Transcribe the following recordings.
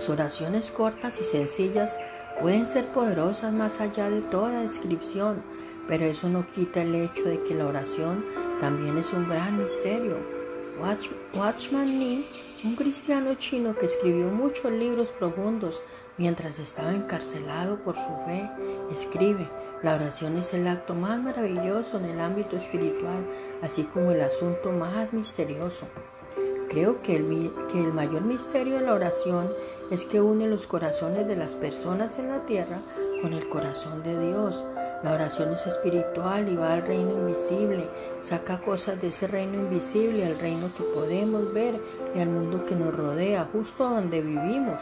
Las oraciones cortas y sencillas pueden ser poderosas más allá de toda descripción, pero eso no quita el hecho de que la oración también es un gran misterio. Watchman Nee, un cristiano chino que escribió muchos libros profundos mientras estaba encarcelado por su fe, escribe, la oración es el acto más maravilloso en el ámbito espiritual, así como el asunto más misterioso. Creo que el, mayor misterio de la oración es que une los corazones de las personas en la tierra con el corazón de Dios. La oración es espiritual y va al reino invisible, saca cosas de ese reino invisible al reino que podemos ver y al mundo que nos rodea, justo donde vivimos.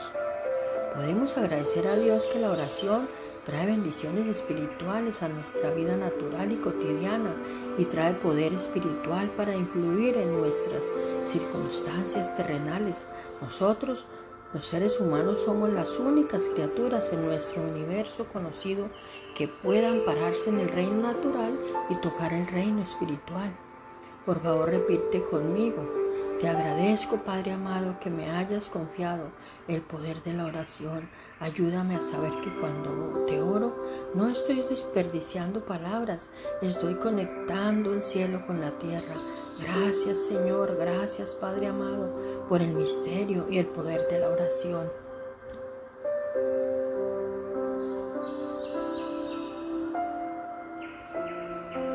Podemos agradecer a Dios que la oración trae bendiciones espirituales a nuestra vida natural y cotidiana y trae poder espiritual para influir en nuestras circunstancias terrenales. Nosotros, los seres humanos, somos las únicas criaturas en nuestro universo conocido que puedan pararse en el reino natural y tocar el reino espiritual. Por favor, repite conmigo. Te agradezco, Padre amado, que me hayas confiado el poder de la oración. Ayúdame a saber que cuando te oro no estoy desperdiciando palabras, estoy conectando el cielo con la tierra. Gracias, Señor, gracias, Padre amado, por el misterio y el poder de la oración.